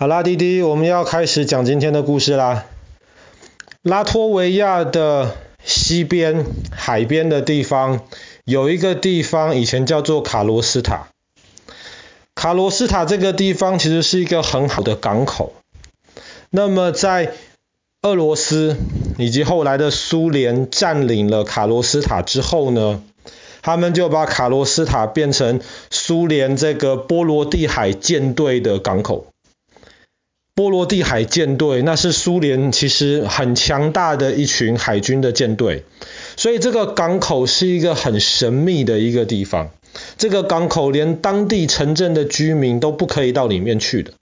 好啦，弟弟，我们要开始讲今天的故事啦。拉脱维亚的西边海边的地方，有一个地方以前叫做卡罗斯塔。卡罗斯塔这个地方其实是一个很好的港口。那么在俄罗斯以及后来的苏联占领了卡罗斯塔之后呢，他们就把卡罗斯塔变成苏联这个波罗的海舰队的港口。波罗的海舰队，那是苏联其实很强大的一群海军的舰队，所以这个港口是一个很神秘的一个地方。这个港口连当地城镇的居民都不可以到里面去的，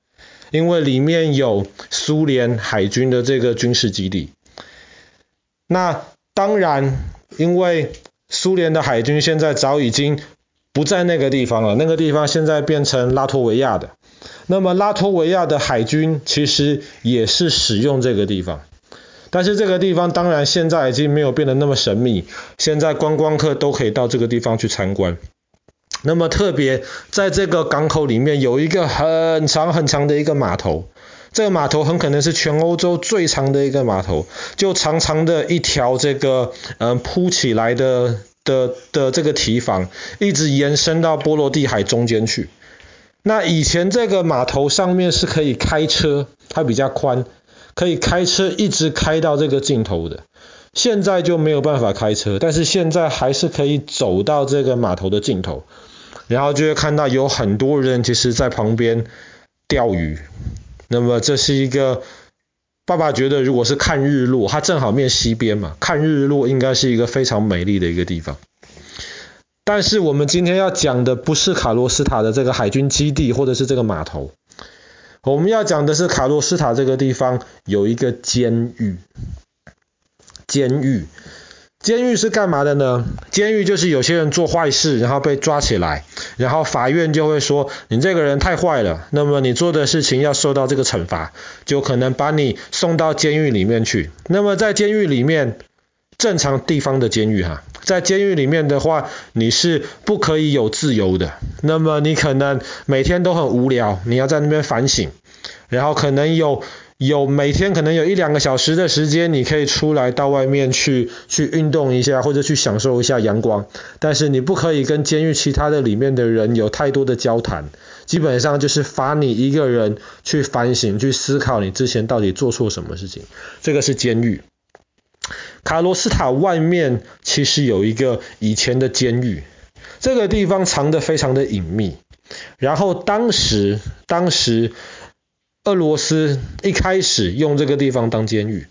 因为里面有苏联海军的这个军事基地。那当然，因为苏联的海军现在早已经不在那个地方了，那个地方现在变成拉脱维亚的。那么拉脱维亚的海军其实也是使用这个地方，但是这个地方当然现在已经没有变得那么神秘，现在观光客都可以到这个地方去参观。那么特别在这个港口里面有一个很长很长的一个码头，这个码头很可能是全欧洲最长的一个码头，就长长的一条这个嗯铺起来的的的这个堤防，一直延伸到波罗的海中间去。那以前这个码头上面是可以开车，它比较宽，可以开车一直开到这个尽头的。现在就没有办法开车，但是现在还是可以走到这个码头的尽头，然后就会看到有很多人其实在旁边钓鱼。那么这是一个爸爸觉得，如果是看日落，它正好面西边嘛，看日落应该是一个非常美丽的一个地方。但是我们今天要讲的不是卡罗斯塔的这个海军基地，或者是这个码头，我们要讲的是卡罗斯塔这个地方有一个监狱。监狱，监狱是干嘛的呢？监狱就是有些人做坏事，然后被抓起来，然后法院就会说你这个人太坏了，那么你做的事情要受到这个惩罚，就可能把你送到监狱里面去。那么在监狱里面，正常地方的监狱哈。在监狱里面的话，你是不可以有自由的。那么你可能每天都很无聊，你要在那边反省，然后可能有有每天可能有一两个小时的时间，你可以出来到外面去去运动一下，或者去享受一下阳光。但是你不可以跟监狱其他的里面的人有太多的交谈，基本上就是罚你一个人去反省、去思考你之前到底做错什么事情。这个是监狱。卡罗斯塔外面其实有一个以前的监狱，这个地方藏得非常的隐秘。然后当时，当时俄罗斯一开始用这个地方当监狱，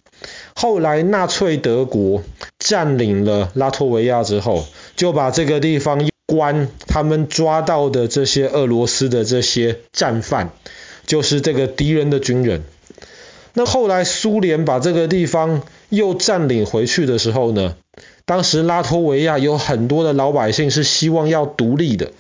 后来纳粹德国占领了拉脱维亚之后，就把这个地方关他们抓到的这些俄罗斯的这些战犯，就是这个敌人的军人。那后来苏联把这个地方又占领回去的时候呢，当时拉脱维亚有很多的老百姓是希望要独立的，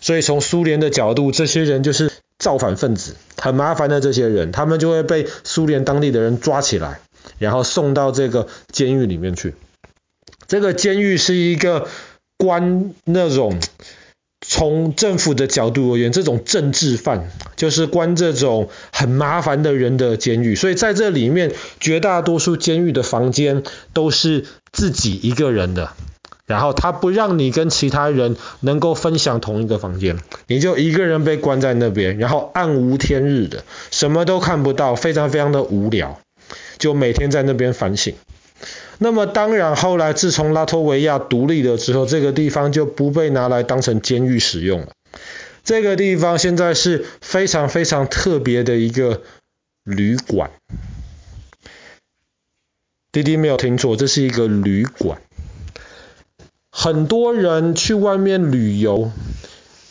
所以从苏联的角度，这些人就是造反分子，很麻烦的这些人，他们就会被苏联当地的人抓起来，然后送到这个监狱里面去。这个监狱是一个关那种。从政府的角度而言，这种政治犯就是关这种很麻烦的人的监狱，所以在这里面，绝大多数监狱的房间都是自己一个人的，然后他不让你跟其他人能够分享同一个房间，你就一个人被关在那边，然后暗无天日的，什么都看不到，非常非常的无聊，就每天在那边反省。那么当然，后来自从拉脱维亚独立了之后，这个地方就不被拿来当成监狱使用了。这个地方现在是非常非常特别的一个旅馆。弟弟没有听错，这是一个旅馆。很多人去外面旅游。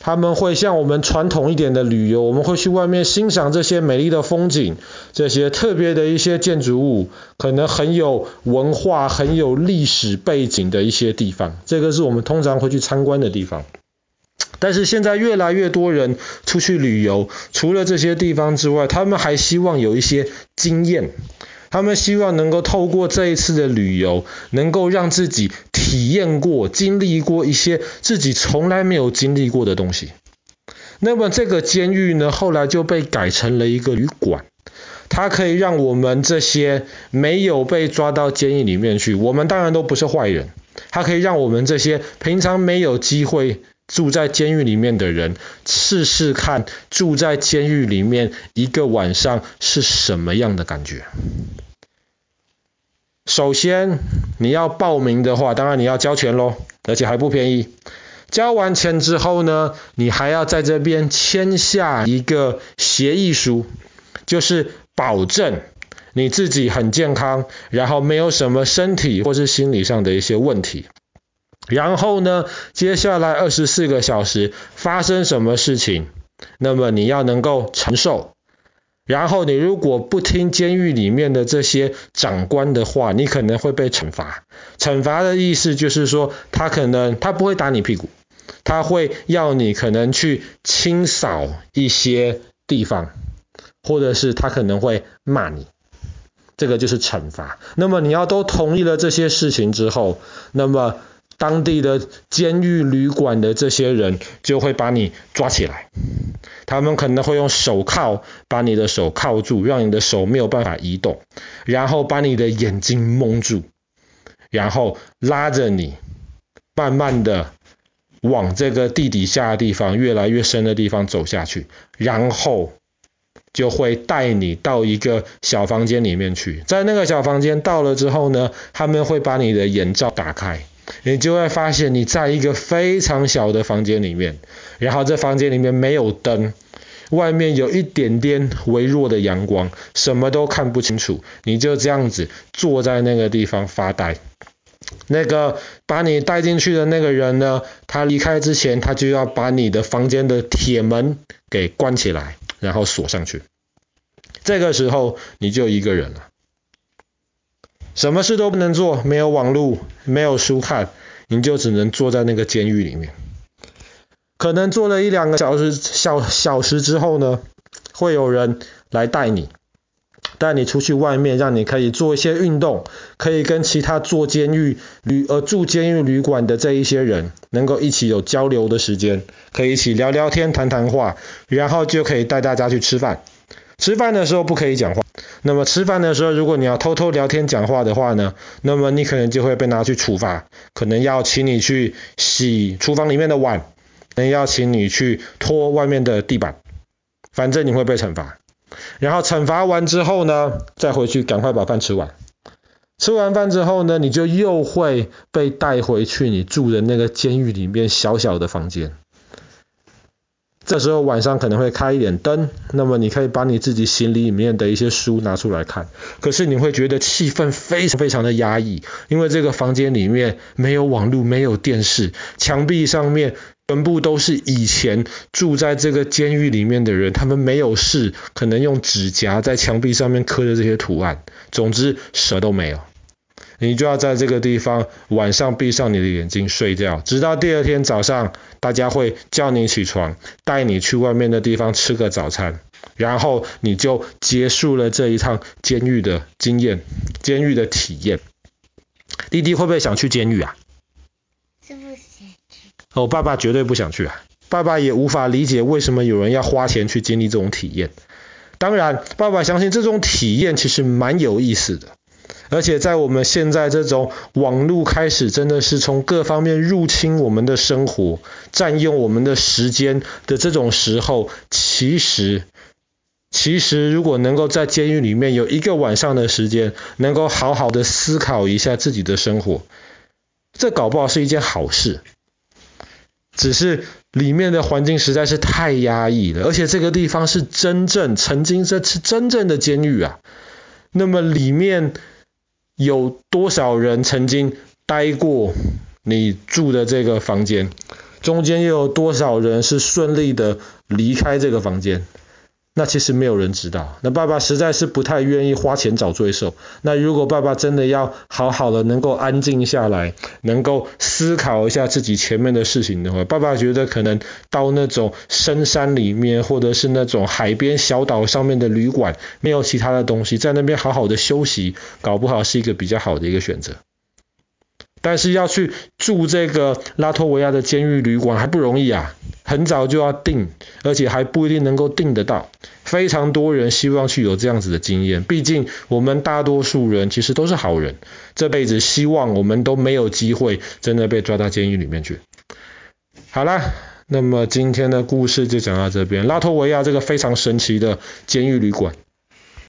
他们会像我们传统一点的旅游，我们会去外面欣赏这些美丽的风景，这些特别的一些建筑物，可能很有文化、很有历史背景的一些地方，这个是我们通常会去参观的地方。但是现在越来越多人出去旅游，除了这些地方之外，他们还希望有一些经验。他们希望能够透过这一次的旅游，能够让自己体验过、经历过一些自己从来没有经历过的东西。那么这个监狱呢，后来就被改成了一个旅馆。它可以让我们这些没有被抓到监狱里面去，我们当然都不是坏人。它可以让我们这些平常没有机会住在监狱里面的人，试试看住在监狱里面一个晚上是什么样的感觉。首先，你要报名的话，当然你要交钱喽，而且还不便宜。交完钱之后呢，你还要在这边签下一个协议书，就是。保证你自己很健康，然后没有什么身体或是心理上的一些问题。然后呢，接下来二十四个小时发生什么事情，那么你要能够承受。然后你如果不听监狱里面的这些长官的话，你可能会被惩罚。惩罚的意思就是说，他可能他不会打你屁股，他会要你可能去清扫一些地方。或者是他可能会骂你，这个就是惩罚。那么你要都同意了这些事情之后，那么当地的监狱旅馆的这些人就会把你抓起来，他们可能会用手铐把你的手铐住，让你的手没有办法移动，然后把你的眼睛蒙住，然后拉着你慢慢的往这个地底下的地方越来越深的地方走下去，然后。就会带你到一个小房间里面去，在那个小房间到了之后呢，他们会把你的眼罩打开，你就会发现你在一个非常小的房间里面，然后这房间里面没有灯，外面有一点点微弱的阳光，什么都看不清楚，你就这样子坐在那个地方发呆。那个把你带进去的那个人呢，他离开之前，他就要把你的房间的铁门给关起来。然后锁上去，这个时候你就一个人了，什么事都不能做，没有网络，没有书看，你就只能坐在那个监狱里面。可能坐了一两个小时，小小时之后呢，会有人来带你，带你出去外面，让你可以做一些运动，可以跟其他做监狱旅呃住监狱旅馆的这一些人。能够一起有交流的时间，可以一起聊聊天、谈谈话，然后就可以带大家去吃饭。吃饭的时候不可以讲话。那么吃饭的时候，如果你要偷偷聊天讲话的话呢，那么你可能就会被拿去处罚，可能要请你去洗厨房里面的碗，可能要请你去拖外面的地板，反正你会被惩罚。然后惩罚完之后呢，再回去赶快把饭吃完。吃完饭之后呢，你就又会被带回去你住的那个监狱里面小小的房间。这时候晚上可能会开一点灯，那么你可以把你自己行李里面的一些书拿出来看。可是你会觉得气氛非常非常的压抑，因为这个房间里面没有网络，没有电视，墙壁上面全部都是以前住在这个监狱里面的人，他们没有事，可能用指甲在墙壁上面刻的这些图案。总之，蛇都没有。你就要在这个地方晚上闭上你的眼睛睡觉，直到第二天早上，大家会叫你起床，带你去外面的地方吃个早餐，然后你就结束了这一趟监狱的经验，监狱的体验。弟弟会不会想去监狱啊？是不想去。哦，爸爸绝对不想去啊！爸爸也无法理解为什么有人要花钱去经历这种体验。当然，爸爸相信这种体验其实蛮有意思的。而且在我们现在这种网络开始真的是从各方面入侵我们的生活，占用我们的时间的这种时候，其实，其实如果能够在监狱里面有一个晚上的时间，能够好好的思考一下自己的生活，这搞不好是一件好事。只是里面的环境实在是太压抑了，而且这个地方是真正曾经这是真正的监狱啊，那么里面。有多少人曾经待过你住的这个房间？中间又有多少人是顺利的离开这个房间？那其实没有人知道。那爸爸实在是不太愿意花钱找罪受。那如果爸爸真的要好好的能够安静下来，能够思考一下自己前面的事情的话，爸爸觉得可能到那种深山里面，或者是那种海边小岛上面的旅馆，没有其他的东西，在那边好好的休息，搞不好是一个比较好的一个选择。但是要去住这个拉脱维亚的监狱旅馆还不容易啊，很早就要订，而且还不一定能够订得到。非常多人希望去有这样子的经验，毕竟我们大多数人其实都是好人，这辈子希望我们都没有机会真的被抓到监狱里面去。好啦，那么今天的故事就讲到这边，拉脱维亚这个非常神奇的监狱旅馆。